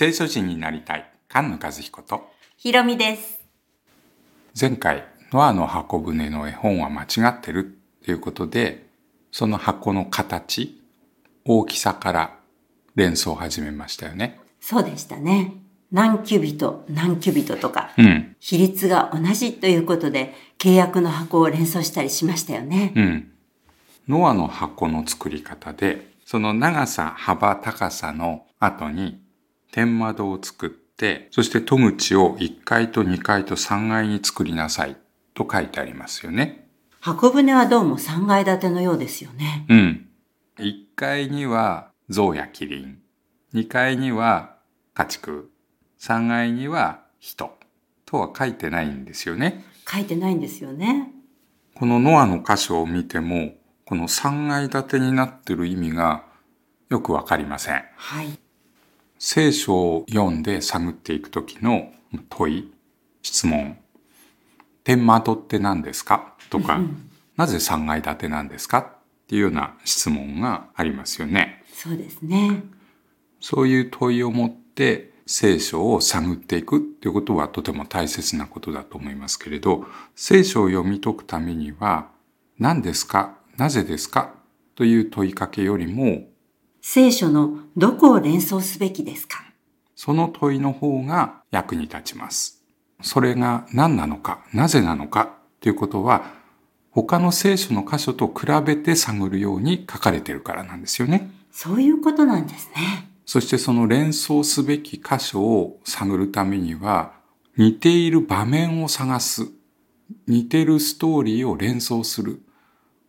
聖書人になりたい菅野和彦とひろみです。前回ノアの箱舟の絵本は間違ってるっていうことでその箱の形大きさから連想を始めましたよねそうでしたね。何キュビト、何キュビトとか、うん比率が同じということで、契約の箱を連想したりしましたよね。うんノアの箱の作り方でその長さ幅高さの後に天窓を作ってそして戸口を1階と2階と3階に作りなさいと書いてありますよね箱舟はどうも3階建てのようですよね。うん。1階には象やキリン。2階には家畜。3階には人。とは書いてないんですよね。書いてないんですよね。このノアの箇所を見ても、この3階建てになってる意味がよくわかりません。はい。聖書を読んで探っていくときの問い、質問。天窓って何ですか？とか、なぜ3階建てなんですか？っていうような質問がありますよね。そうですね。そういう問いを持って聖書を探っていくっていうことはとても大切なことだと思いますけれど、聖書を読み解くためには何ですか？なぜですか？という問いかけよりも、聖書のどこを連想すべきですか？その問いの方が役に立ちます。それが何なのか、なぜなのかということは、他の聖書の箇所と比べて探るように書かれているからなんですよね。そういうことなんですね。そしてその連想すべき箇所を探るためには、似ている場面を探す。似てるストーリーを連想する。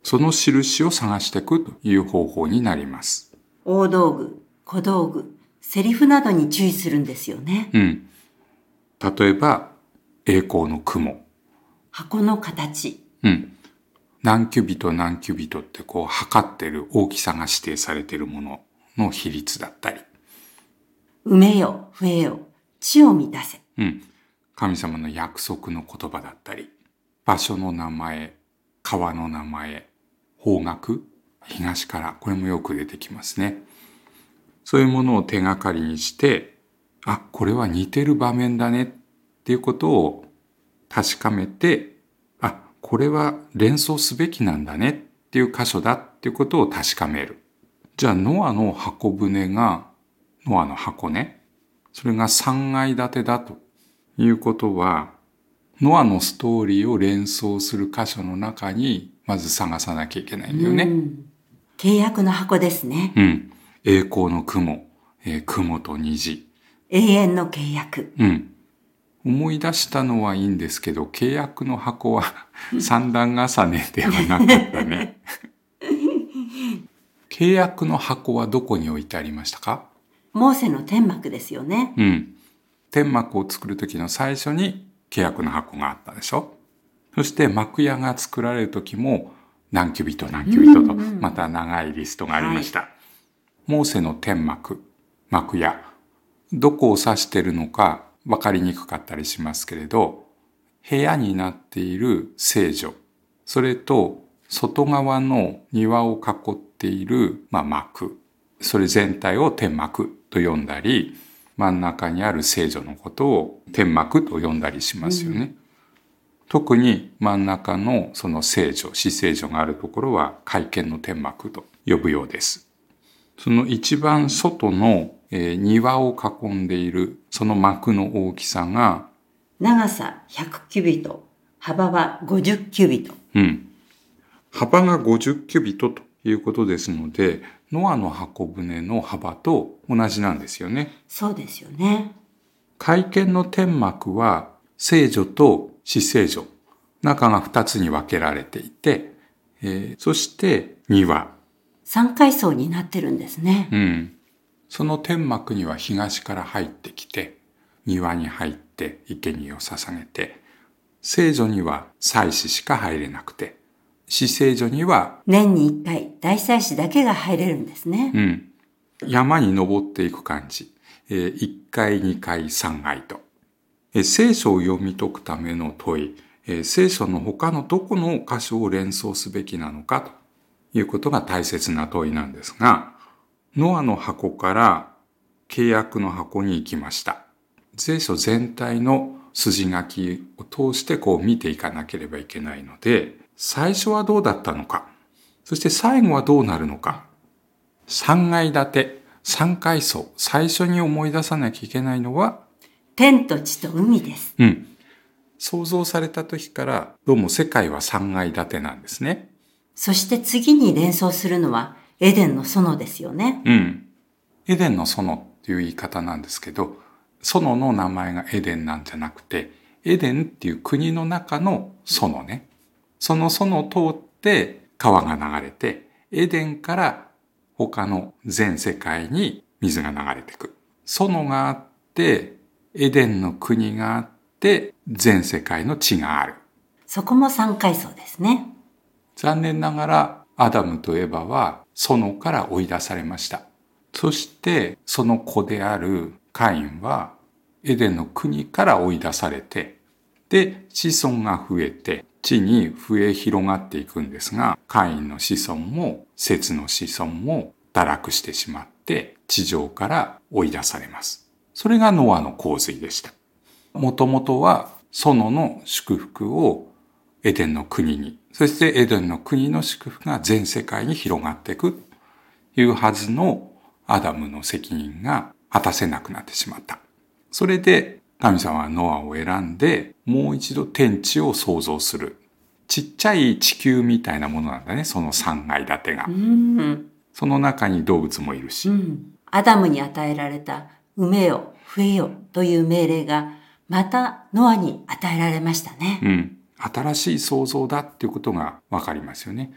その印を探していくという方法になります。大道具、小道具、セリフなどに注意するんですよね。うん。例えば、栄光の雲。箱の形、うん。何キュビト何キュビトってこう測ってる大きさが指定されているものの比率だったり。埋めよ、増えよ、地を満たせ。うん。神様の約束の言葉だったり、場所の名前、川の名前、方角、東から、これもよく出てきますね。そういうものを手がかりにして、あ、これは似てる場面だねっていうことを確かめて、あ、これは連想すべきなんだねっていう箇所だっていうことを確かめる。じゃあ、ノアの箱舟が、ノアの箱ね。それが3階建てだということは、ノアのストーリーを連想する箇所の中に、まず探さなきゃいけないんだよね。うん契約の箱ですね。うん。栄光の雲、えー雲と虹。永遠の契約。うん。思い出したのはいいんですけど、契約の箱は 三段重ねではなかったね。契約の箱はどこに置いてありましたか？モーセの天幕ですよね。うん。天幕を作る時の最初に契約の箱があったでしょ？そして幕屋が作られる時も何キュビト何キュビトとまた長いリストがありました。モーセの天幕、幕屋。どこを指してるのか分かりにくかったりしますけれど、部屋になっている聖女、それと外側の庭を囲っている、まあ、幕、それ全体を天幕と呼んだり、真ん中にある聖女のことを天幕と呼んだりしますよね。特に真ん中のその聖女、死聖女があるところは会見の天幕と呼ぶようです。その一番外の、えー庭を囲んでいるその幕の大きさが、長さ100キュビト、幅は50キュビト。うん、幅が50キュビトということですので、ノアの箱舟の幅と同じなんですよね。そうですよね。会見の天幕は聖女と死聖女。中が2つに分けられていて、えーそして庭、3階層になってるんですね。うん、その天幕には東から入ってきて庭に入って生贄を捧げて聖女には祭司しか入れなくて死聖女には、年に1回、大祭司だけが入れるんですね。うん、山に登っていく感じ、えー1階2階3階と、えー聖書を読み解くための問い、聖書の他のどこの箇所を連想すべきなのかということが大切な問いなんですが、ノアの箱から契約の箱に行きました。聖書全体の筋書きを通してこう見ていかなければいけないので、最初はどうだったのか、そして最後はどうなるのか、3階建て、3階層、最初に思い出さなきゃいけないのは、天と地と海です。うん。創造された時からどうも世界は3階建てなんですね。そして次に連想するのはエデンの園ですよね。うん。エデンの園っていう言い方なんですけど、園の名前がエデンなんじゃなくて、エデンっていう国の中の園ね。その園を通って川が流れて、エデンから他の全世界に水が流れてく。園があって、エデンの国があって、全世界の地がある。そこも三階層ですね。残念ながらアダムとエバは園から追い出されました。そしてその子であるカインはエデンの国から追い出されて、で子孫が増えて地に増え広がっていくんですが、カインの子孫もセツの子孫も堕落してしまって地上から追い出されます。それがノアの洪水でした。もともとは園の祝福をエデンの国に、そしてエデンの国の祝福が全世界に広がっていくというはずのアダムの責任が果たせなくなってしまった。それで神様はノアを選んでもう一度天地を創造する。ちっちゃい地球みたいなものなんだね、その3階建てがう。ん。その中に動物もいるしう。ん。アダムに与えられた埋めよ、増えよという命令がまたノアに与えられましたね。うん。新しい創造だっていうことがわかりますよね。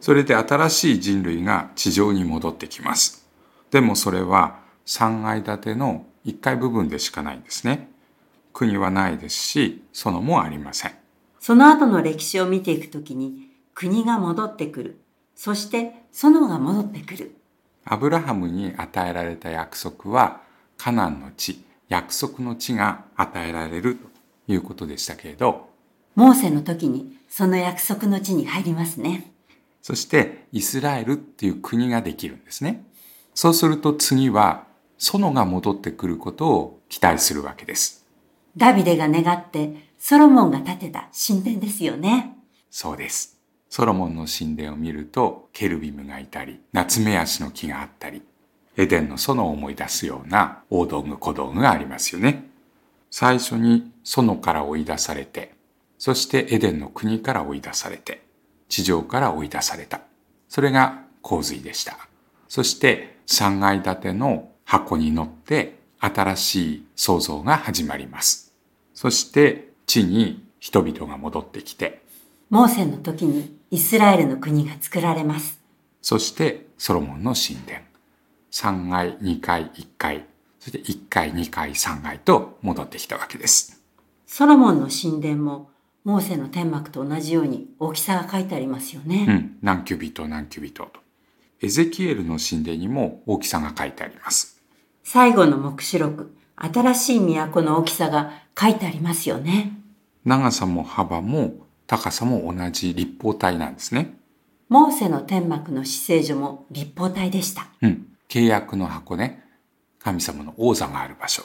それで新しい人類が地上に戻ってきます。でもそれは3階建ての1階部分でしかないんですね。国はないですし、園もありません。その後の歴史を見ていくときに国が戻ってくる。そして園が戻ってくる。アブラハムに与えられた約束は、カナンの地、約束の地が与えられるということでしたけれど、モーセの時にその約束の地に入りますね。そしてイスラエルっていう国ができるんですね。そうすると次は園が戻ってくることを期待するわけです。ダビデが願ってソロモンが建てた神殿ですよね。そうです。ソロモンの神殿を見るとケルビムがいたり、ナツメヤシの木があったり、エデンの園を思い出すような大道具小道具がありますよね。最初に園から追い出されて、そしてエデンの国から追い出されて、地上から追い出された。それが洪水でした。そして3階建ての箱に乗って新しい創造が始まります。そして地に人々が戻ってきて、モーセの時にイスラエルの国が作られます。そしてソロモンの神殿。3階、2階、1階、そして1階、2階、3階と戻ってきたわけです。ソロモンの神殿もモーセの天幕と同じように大きさが書いてありますよね。うん、何キュビット何キュビットと。エゼキエルの神殿にも大きさが書いてあります。最後の目視録、新しい都の大きさが書いてありますよね。長さも幅も高さも同じ立方体なんですね。モーセの天幕の死聖所も立方体でした。うん、契約の箱ね。神様の王座がある場所。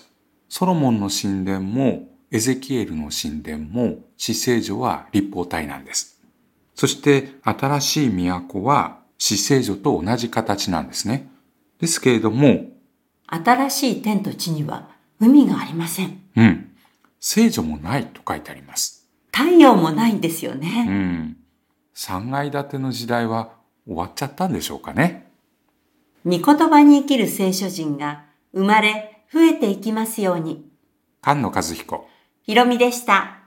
ソロモンの神殿もエゼキエルの神殿も死聖所は立方体なんです。そして新しい都は死聖所と同じ形なんですね。ですけれども、新しい天と地には海がありません。うん、聖女もないと書いてあります。太陽もないんですようね。ん。3階建ての時代は終わっちゃったんでしょうかね。御言葉に生きる聖書人が生まれ増えていきますように。菅野和彦。ひろみでした。